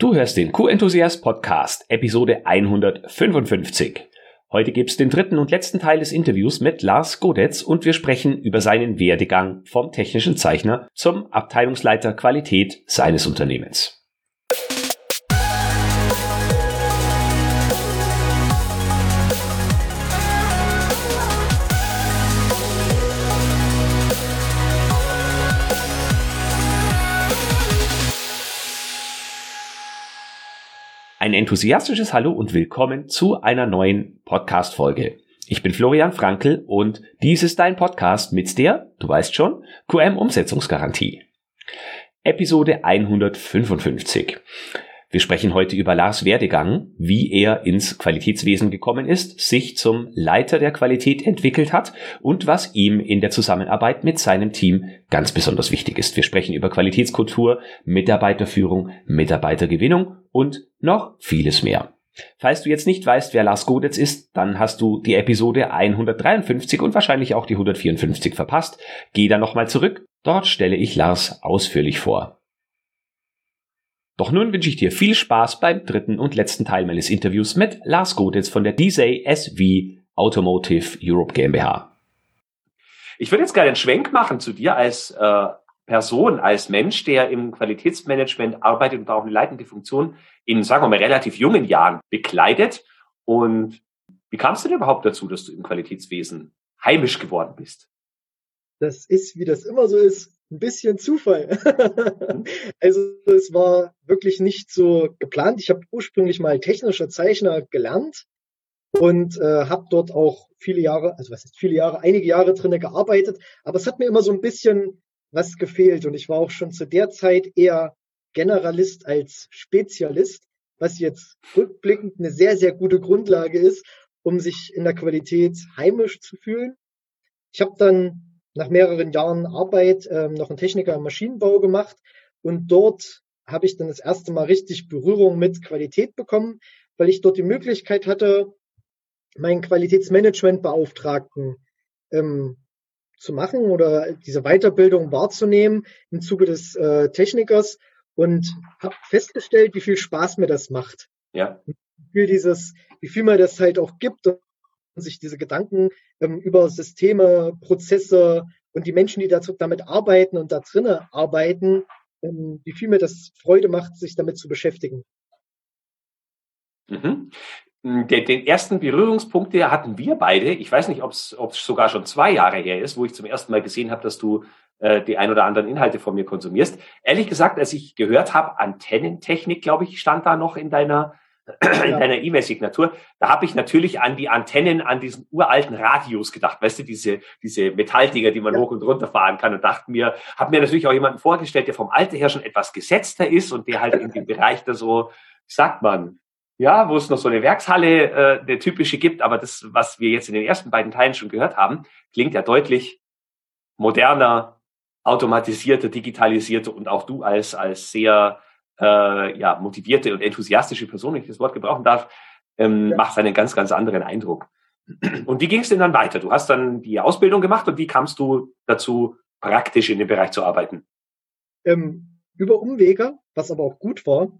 Du hörst den Q-Enthusiast Podcast, Episode 155. Heute gibt's den dritten und letzten Teil des Interviews mit Lars Godetz und wir sprechen über seinen Werdegang vom technischen Zeichner zum Abteilungsleiter Qualität seines Unternehmens. Ein enthusiastisches Hallo und willkommen zu einer neuen Podcast-Folge. Ich bin Florian Frankel und dies ist dein Podcast mit der, du weißt schon, QM-Umsetzungsgarantie. Episode 155. Wir sprechen heute über Lars Werdegang, wie er ins Qualitätswesen gekommen ist, sich zum Leiter der Qualität entwickelt hat und was ihm in der Zusammenarbeit mit seinem Team ganz besonders wichtig ist. Wir sprechen über Qualitätskultur, Mitarbeiterführung, Mitarbeitergewinnung und noch vieles mehr. Falls du jetzt nicht weißt, wer Lars Godetz ist, dann hast du die Episode 153 und wahrscheinlich auch die 154 verpasst. Geh da nochmal zurück. Dort stelle ich Lars ausführlich vor. Doch nun wünsche ich dir viel Spaß beim dritten und letzten Teil meines Interviews mit Lars Goditz von der DSA SV Automotive Europe GmbH. Ich würde jetzt gerne einen Schwenk machen zu dir als äh, Person, als Mensch, der im Qualitätsmanagement arbeitet und auch eine leitende Funktion in, sagen wir mal, relativ jungen Jahren bekleidet. Und wie kamst du denn überhaupt dazu, dass du im Qualitätswesen heimisch geworden bist? Das ist, wie das immer so ist, ein bisschen Zufall. also es war wirklich nicht so geplant. Ich habe ursprünglich mal technischer Zeichner gelernt und äh, habe dort auch viele Jahre, also was ist viele Jahre, einige Jahre drinnen gearbeitet. Aber es hat mir immer so ein bisschen was gefehlt und ich war auch schon zu der Zeit eher Generalist als Spezialist, was jetzt rückblickend eine sehr, sehr gute Grundlage ist, um sich in der Qualität heimisch zu fühlen. Ich habe dann nach mehreren Jahren Arbeit ähm, noch einen Techniker im Maschinenbau gemacht und dort habe ich dann das erste Mal richtig Berührung mit Qualität bekommen, weil ich dort die Möglichkeit hatte, meinen Qualitätsmanagementbeauftragten ähm, zu machen oder diese Weiterbildung wahrzunehmen im Zuge des äh, Technikers und habe festgestellt, wie viel Spaß mir das macht. Ja. Wie viel dieses, wie viel mir das halt auch gibt sich diese Gedanken ähm, über Systeme, Prozesse und die Menschen, die dazu, damit arbeiten und da drinnen arbeiten, ähm, wie viel mir das Freude macht, sich damit zu beschäftigen. Mhm. Den, den ersten Berührungspunkt, der hatten wir beide. Ich weiß nicht, ob es sogar schon zwei Jahre her ist, wo ich zum ersten Mal gesehen habe, dass du äh, die ein oder anderen Inhalte von mir konsumierst. Ehrlich gesagt, als ich gehört habe, Antennentechnik, glaube ich, stand da noch in deiner in deiner E-Mail-Signatur, da habe ich natürlich an die Antennen an diesen uralten Radios gedacht, weißt du, diese, diese Metalldinger, die man ja. hoch und runter fahren kann und dachte mir, habe mir natürlich auch jemanden vorgestellt, der vom Alter her schon etwas gesetzter ist und der halt in dem Bereich da so, sagt man, ja, wo es noch so eine Werkshalle, äh, eine typische gibt, aber das, was wir jetzt in den ersten beiden Teilen schon gehört haben, klingt ja deutlich moderner, automatisierter, digitalisierter und auch du als, als sehr äh, ja, motivierte und enthusiastische Person, wenn ich das Wort gebrauchen darf, ähm, ja. macht einen ganz, ganz anderen Eindruck. Und wie ging es denn dann weiter? Du hast dann die Ausbildung gemacht und wie kamst du dazu, praktisch in dem Bereich zu arbeiten? Ähm, über Umwege, was aber auch gut war.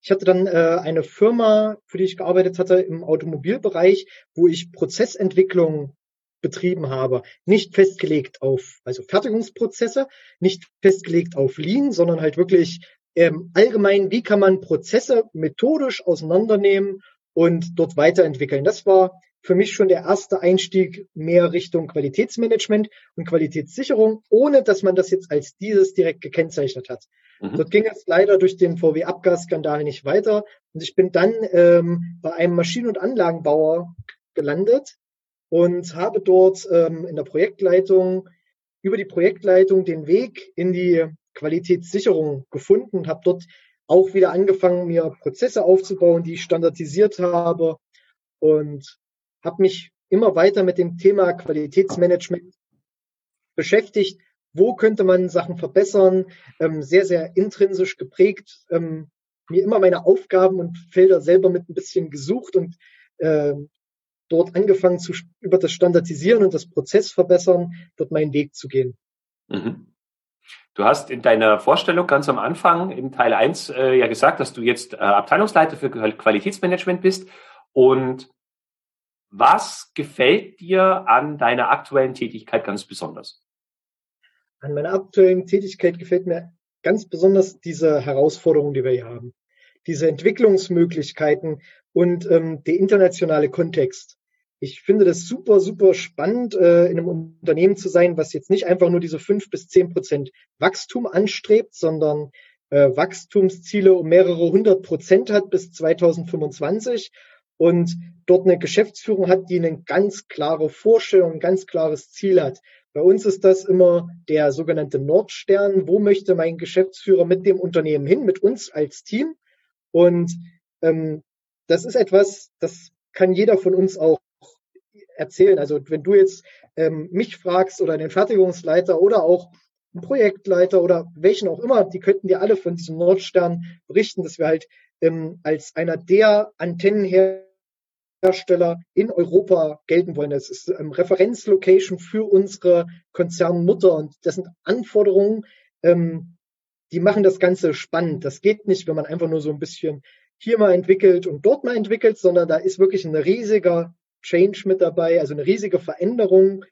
Ich hatte dann äh, eine Firma, für die ich gearbeitet hatte im Automobilbereich, wo ich Prozessentwicklung betrieben habe. Nicht festgelegt auf, also Fertigungsprozesse, nicht festgelegt auf Lean, sondern halt wirklich ähm, allgemein, wie kann man Prozesse methodisch auseinandernehmen und dort weiterentwickeln. Das war für mich schon der erste Einstieg mehr Richtung Qualitätsmanagement und Qualitätssicherung, ohne dass man das jetzt als dieses direkt gekennzeichnet hat. Mhm. Dort ging es leider durch den VW-Abgasskandal nicht weiter und ich bin dann ähm, bei einem Maschinen- und Anlagenbauer gelandet und habe dort ähm, in der Projektleitung über die Projektleitung den Weg in die Qualitätssicherung gefunden, habe dort auch wieder angefangen, mir Prozesse aufzubauen, die ich standardisiert habe und habe mich immer weiter mit dem Thema Qualitätsmanagement beschäftigt. Wo könnte man Sachen verbessern? Ähm, sehr, sehr intrinsisch geprägt. Ähm, mir immer meine Aufgaben und Felder selber mit ein bisschen gesucht und äh, dort angefangen zu über das Standardisieren und das Prozess verbessern, dort meinen Weg zu gehen. Mhm. Du hast in deiner Vorstellung ganz am Anfang in Teil 1 äh, ja gesagt, dass du jetzt äh, Abteilungsleiter für Qualitätsmanagement bist. Und was gefällt dir an deiner aktuellen Tätigkeit ganz besonders? An meiner aktuellen Tätigkeit gefällt mir ganz besonders diese Herausforderungen, die wir hier haben. Diese Entwicklungsmöglichkeiten und ähm, der internationale Kontext. Ich finde das super, super spannend, äh, in einem Unternehmen zu sein, was jetzt nicht einfach nur diese fünf bis zehn Prozent Wachstum anstrebt, sondern äh, Wachstumsziele um mehrere hundert Prozent hat bis 2025 und dort eine Geschäftsführung hat, die eine ganz klare Vorstellung, ein ganz klares Ziel hat. Bei uns ist das immer der sogenannte Nordstern. Wo möchte mein Geschäftsführer mit dem Unternehmen hin, mit uns als Team? Und ähm, das ist etwas, das kann jeder von uns auch erzählen. Also wenn du jetzt ähm, mich fragst oder den Fertigungsleiter oder auch einen Projektleiter oder welchen auch immer, die könnten dir alle von diesem Nordstern berichten, dass wir halt ähm, als einer der Antennenhersteller in Europa gelten wollen. Das ist ähm, Referenzlocation für unsere Konzernmutter und das sind Anforderungen, ähm, die machen das Ganze spannend. Das geht nicht, wenn man einfach nur so ein bisschen hier mal entwickelt und dort mal entwickelt, sondern da ist wirklich ein riesiger Change mit dabei, also eine riesige Veränderung,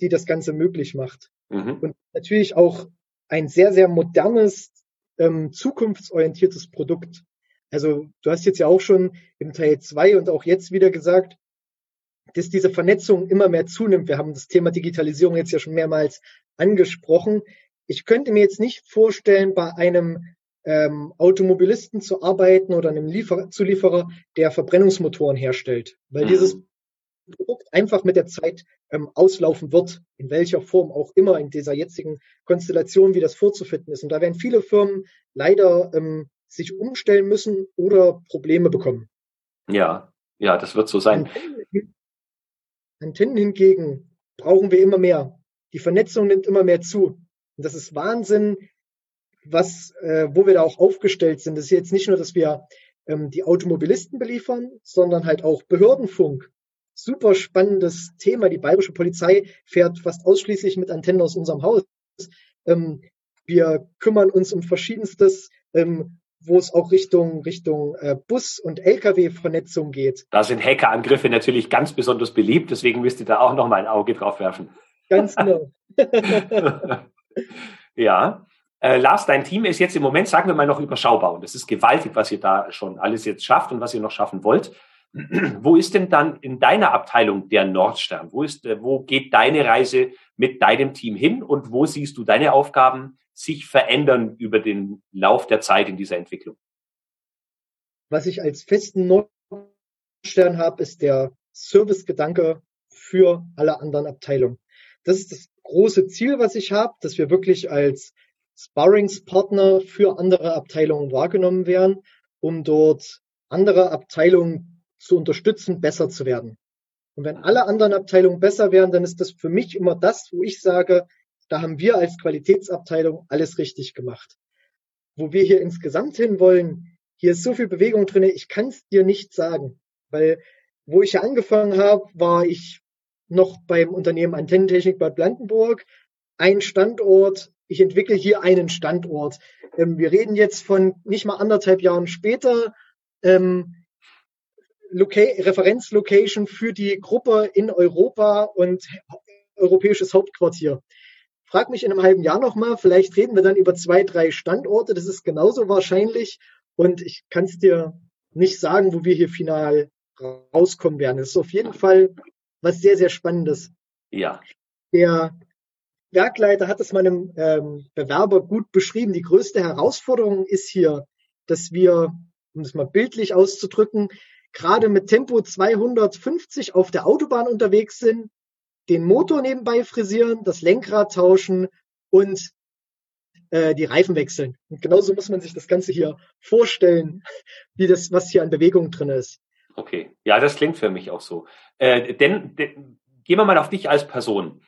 die das Ganze möglich macht. Mhm. Und natürlich auch ein sehr, sehr modernes, ähm, zukunftsorientiertes Produkt. Also du hast jetzt ja auch schon im Teil zwei und auch jetzt wieder gesagt, dass diese Vernetzung immer mehr zunimmt. Wir haben das Thema Digitalisierung jetzt ja schon mehrmals angesprochen. Ich könnte mir jetzt nicht vorstellen, bei einem ähm, Automobilisten zu arbeiten oder einem Liefer Zulieferer, der Verbrennungsmotoren herstellt, weil mhm. dieses Produkt einfach mit der Zeit ähm, auslaufen wird, in welcher Form auch immer in dieser jetzigen Konstellation, wie das vorzufinden ist. Und da werden viele Firmen leider ähm, sich umstellen müssen oder Probleme bekommen. Ja, ja, das wird so sein. Antennen, Antennen hingegen brauchen wir immer mehr. Die Vernetzung nimmt immer mehr zu. Und das ist Wahnsinn, was, äh, wo wir da auch aufgestellt sind. Das ist jetzt nicht nur, dass wir ähm, die Automobilisten beliefern, sondern halt auch Behördenfunk. Super spannendes Thema. Die bayerische Polizei fährt fast ausschließlich mit Antennen aus unserem Haus. Ähm, wir kümmern uns um verschiedenstes, ähm, wo es auch Richtung, Richtung äh, Bus- und Lkw-Vernetzung geht. Da sind Hackerangriffe natürlich ganz besonders beliebt, deswegen müsst ihr da auch noch mal ein Auge drauf werfen. Ganz genau. ja. Äh, Lars, dein Team ist jetzt im Moment, sagen wir mal, noch überschaubar und es ist gewaltig, was ihr da schon alles jetzt schafft und was ihr noch schaffen wollt. Wo ist denn dann in deiner Abteilung der Nordstern? Wo, ist, äh, wo geht deine Reise mit deinem Team hin und wo siehst du deine Aufgaben sich verändern über den Lauf der Zeit in dieser Entwicklung? Was ich als festen Nordstern habe, ist der Servicegedanke für alle anderen Abteilungen. Das ist das große Ziel, was ich habe, dass wir wirklich als Sparringspartner für andere Abteilungen wahrgenommen werden, um dort andere Abteilungen zu unterstützen, besser zu werden. Und wenn alle anderen Abteilungen besser werden, dann ist das für mich immer das, wo ich sage, da haben wir als Qualitätsabteilung alles richtig gemacht. Wo wir hier insgesamt hin wollen, hier ist so viel Bewegung drin, ich kann es dir nicht sagen. Weil wo ich ja angefangen habe, war ich noch beim Unternehmen Antennentechnik Bad Blankenburg, ein Standort, ich entwickle hier einen Standort. Ähm, wir reden jetzt von nicht mal anderthalb Jahren später, ähm, Loca Referenzlocation für die Gruppe in Europa und europäisches Hauptquartier. Frag mich in einem halben Jahr nochmal, vielleicht reden wir dann über zwei, drei Standorte, das ist genauso wahrscheinlich und ich kann es dir nicht sagen, wo wir hier final rauskommen werden. Das ist auf jeden Fall was sehr, sehr Spannendes. Ja. Der Werkleiter hat es meinem ähm, Bewerber gut beschrieben. Die größte Herausforderung ist hier, dass wir, um es mal bildlich auszudrücken, gerade mit Tempo 250 auf der Autobahn unterwegs sind, den Motor nebenbei frisieren, das Lenkrad tauschen und äh, die Reifen wechseln. Und genauso muss man sich das Ganze hier vorstellen, wie das, was hier an Bewegung drin ist. Okay, ja, das klingt für mich auch so. Äh, denn, denn gehen wir mal auf dich als Person.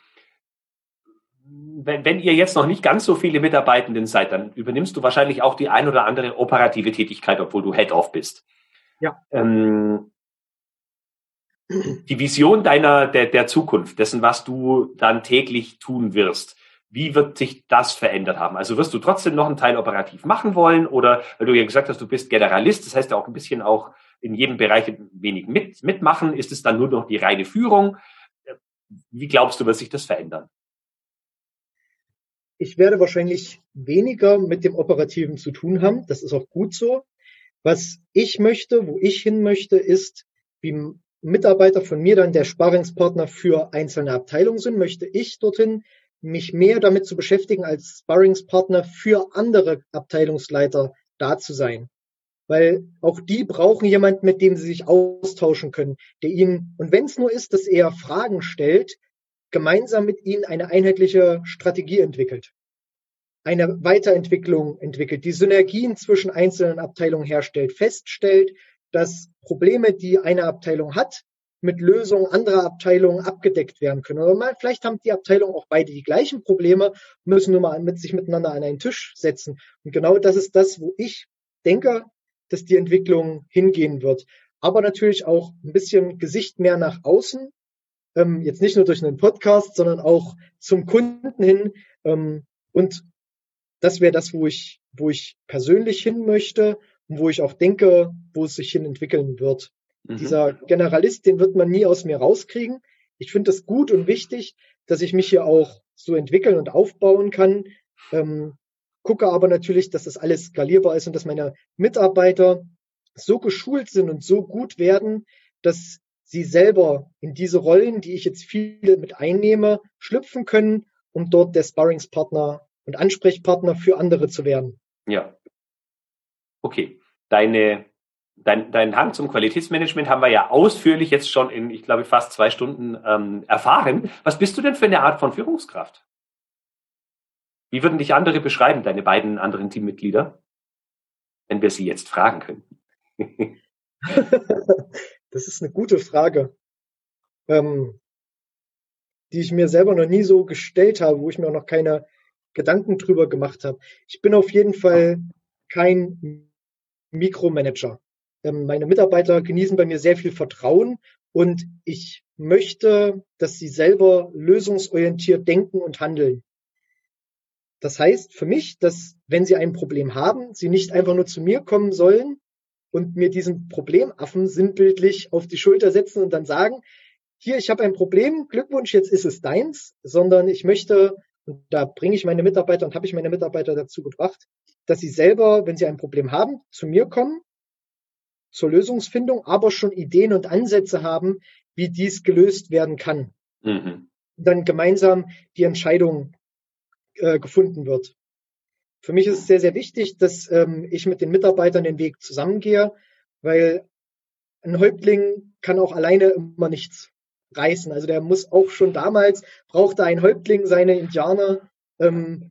Wenn, wenn ihr jetzt noch nicht ganz so viele Mitarbeitenden seid, dann übernimmst du wahrscheinlich auch die ein oder andere operative Tätigkeit, obwohl du Head-Off bist. Ja. Ähm, die Vision deiner, der, der Zukunft, dessen, was du dann täglich tun wirst. Wie wird sich das verändert haben? Also wirst du trotzdem noch einen Teil operativ machen wollen oder weil du ja gesagt hast, du bist Generalist, das heißt ja auch ein bisschen auch in jedem Bereich ein wenig mit, mitmachen. Ist es dann nur noch die reine Führung? Wie glaubst du, wird sich das verändern? Ich werde wahrscheinlich weniger mit dem Operativen zu tun haben. Das ist auch gut so. Was ich möchte, wo ich hin möchte, ist, wie Mitarbeiter von mir dann der Sparringspartner für einzelne Abteilungen sind, möchte ich dorthin mich mehr damit zu beschäftigen, als Sparringspartner für andere Abteilungsleiter da zu sein. Weil auch die brauchen jemanden, mit dem sie sich austauschen können, der ihnen, und wenn es nur ist, dass er Fragen stellt, gemeinsam mit ihnen eine einheitliche Strategie entwickelt, eine Weiterentwicklung entwickelt, die Synergien zwischen einzelnen Abteilungen herstellt, feststellt, dass Probleme, die eine Abteilung hat, mit Lösungen anderer Abteilungen abgedeckt werden können. Oder mal, vielleicht haben die Abteilungen auch beide die gleichen Probleme, müssen nur mal mit sich miteinander an einen Tisch setzen. Und genau das ist das, wo ich denke, dass die Entwicklung hingehen wird. Aber natürlich auch ein bisschen Gesicht mehr nach außen. Ähm, jetzt nicht nur durch einen Podcast, sondern auch zum Kunden hin. Ähm, und das wäre das, wo ich, wo ich persönlich hin möchte und wo ich auch denke, wo es sich hin entwickeln wird. Mhm. Dieser Generalist, den wird man nie aus mir rauskriegen. Ich finde es gut und wichtig, dass ich mich hier auch so entwickeln und aufbauen kann. Ähm, gucke aber natürlich, dass das alles skalierbar ist und dass meine Mitarbeiter so geschult sind und so gut werden, dass sie selber in diese Rollen, die ich jetzt viele mit einnehme, schlüpfen können, um dort der Sparringspartner und Ansprechpartner für andere zu werden. Ja. Okay. Deine dein, dein Hang zum Qualitätsmanagement haben wir ja ausführlich jetzt schon in, ich glaube, fast zwei Stunden ähm, erfahren. Was bist du denn für eine Art von Führungskraft? Wie würden dich andere beschreiben, deine beiden anderen Teammitglieder, wenn wir sie jetzt fragen könnten? das ist eine gute Frage, ähm, die ich mir selber noch nie so gestellt habe, wo ich mir auch noch keine Gedanken drüber gemacht habe. Ich bin auf jeden Fall kein Mikromanager. Ähm, meine Mitarbeiter genießen bei mir sehr viel Vertrauen und ich möchte, dass sie selber lösungsorientiert denken und handeln. Das heißt für mich, dass wenn sie ein Problem haben, sie nicht einfach nur zu mir kommen sollen und mir diesen Problemaffen sinnbildlich auf die Schulter setzen und dann sagen, hier, ich habe ein Problem, Glückwunsch, jetzt ist es deins, sondern ich möchte, und da bringe ich meine Mitarbeiter und habe ich meine Mitarbeiter dazu gebracht, dass sie selber, wenn sie ein Problem haben, zu mir kommen zur Lösungsfindung, aber schon Ideen und Ansätze haben, wie dies gelöst werden kann. Mhm. Dann gemeinsam die Entscheidung äh, gefunden wird. Für mich ist es sehr, sehr wichtig, dass ähm, ich mit den Mitarbeitern den Weg zusammengehe, weil ein Häuptling kann auch alleine immer nichts reißen. Also der muss auch schon damals, brauchte ein Häuptling seine Indianer, ähm,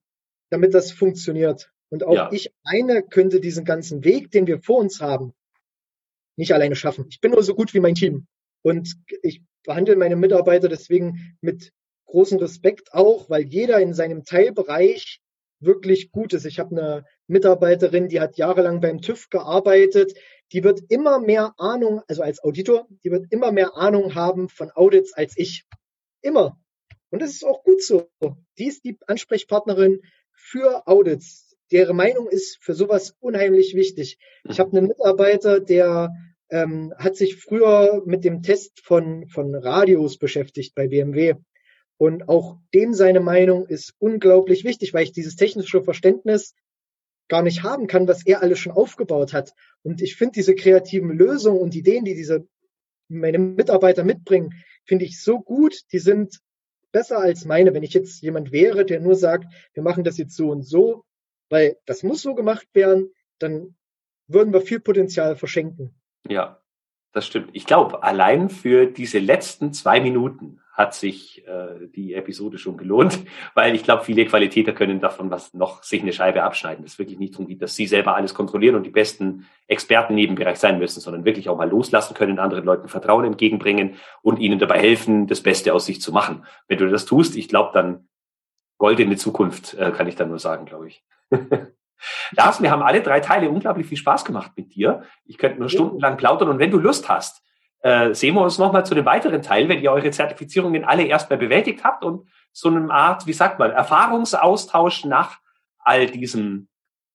damit das funktioniert. Und auch ja. ich alleine könnte diesen ganzen Weg, den wir vor uns haben, nicht alleine schaffen. Ich bin nur so gut wie mein Team. Und ich behandle meine Mitarbeiter deswegen mit großem Respekt auch, weil jeder in seinem Teilbereich wirklich gut ist. Ich habe eine Mitarbeiterin, die hat jahrelang beim TÜV gearbeitet. Die wird immer mehr Ahnung, also als Auditor, die wird immer mehr Ahnung haben von Audits als ich. Immer. Und das ist auch gut so. Die ist die Ansprechpartnerin für Audits deren Meinung ist für sowas unheimlich wichtig. Ich habe einen Mitarbeiter, der ähm, hat sich früher mit dem Test von, von Radios beschäftigt bei BMW. Und auch dem seine Meinung ist unglaublich wichtig, weil ich dieses technische Verständnis gar nicht haben kann, was er alles schon aufgebaut hat. Und ich finde diese kreativen Lösungen und Ideen, die diese meine Mitarbeiter mitbringen, finde ich so gut. Die sind besser als meine. Wenn ich jetzt jemand wäre, der nur sagt, wir machen das jetzt so und so, weil das muss so gemacht werden, dann würden wir viel Potenzial verschenken. Ja, das stimmt. Ich glaube, allein für diese letzten zwei Minuten hat sich äh, die Episode schon gelohnt, weil ich glaube, viele Qualitäter können davon was noch sich eine Scheibe abschneiden. Es wirklich nicht darum geht, dass sie selber alles kontrollieren und die besten Experten in jedem Bereich sein müssen, sondern wirklich auch mal loslassen können, anderen Leuten Vertrauen entgegenbringen und ihnen dabei helfen, das Beste aus sich zu machen. Wenn du das tust, ich glaube, dann goldene Zukunft, äh, kann ich dann nur sagen, glaube ich. Lars, wir haben alle drei Teile unglaublich viel Spaß gemacht mit dir. Ich könnte nur stundenlang plaudern und wenn du Lust hast, äh, sehen wir uns nochmal zu dem weiteren Teil, wenn ihr eure Zertifizierungen alle erstmal bewältigt habt und so eine Art, wie sagt man, Erfahrungsaustausch nach all diesem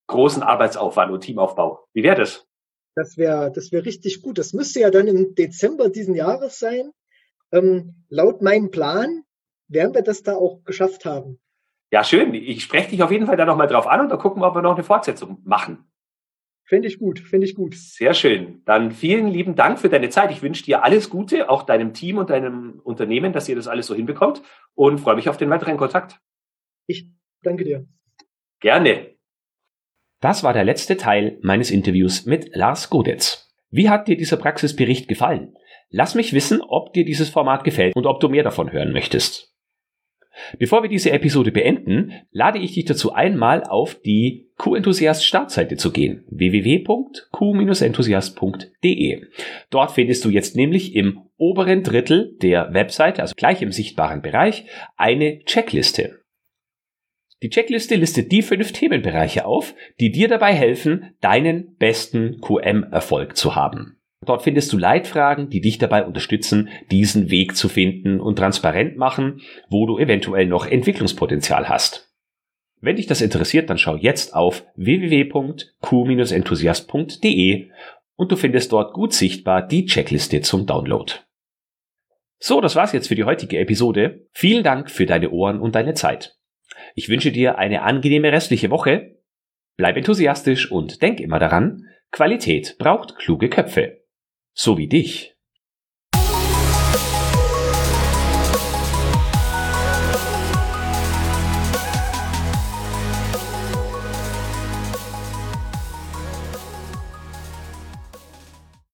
großen Arbeitsaufwand und Teamaufbau. Wie wäre das? Das wäre das wäre richtig gut. Das müsste ja dann im Dezember diesen Jahres sein. Ähm, laut meinem Plan werden wir das da auch geschafft haben. Ja, schön. Ich spreche dich auf jeden Fall da nochmal drauf an und dann gucken wir, ob wir noch eine Fortsetzung machen. Finde ich gut, finde ich gut. Sehr schön. Dann vielen lieben Dank für deine Zeit. Ich wünsche dir alles Gute, auch deinem Team und deinem Unternehmen, dass ihr das alles so hinbekommt und freue mich auf den weiteren Kontakt. Ich danke dir. Gerne. Das war der letzte Teil meines Interviews mit Lars Godetz. Wie hat dir dieser Praxisbericht gefallen? Lass mich wissen, ob dir dieses Format gefällt und ob du mehr davon hören möchtest. Bevor wir diese Episode beenden, lade ich dich dazu einmal auf die Q-Enthusiast Startseite zu gehen, www.q-enthusiast.de. Dort findest du jetzt nämlich im oberen Drittel der Webseite, also gleich im sichtbaren Bereich, eine Checkliste. Die Checkliste listet die fünf Themenbereiche auf, die dir dabei helfen, deinen besten QM-Erfolg zu haben. Dort findest du Leitfragen, die dich dabei unterstützen, diesen Weg zu finden und transparent machen, wo du eventuell noch Entwicklungspotenzial hast. Wenn dich das interessiert, dann schau jetzt auf www.q-enthusiast.de und du findest dort gut sichtbar die Checkliste zum Download. So, das war's jetzt für die heutige Episode. Vielen Dank für deine Ohren und deine Zeit. Ich wünsche dir eine angenehme restliche Woche. Bleib enthusiastisch und denk immer daran, Qualität braucht kluge Köpfe so wie dich.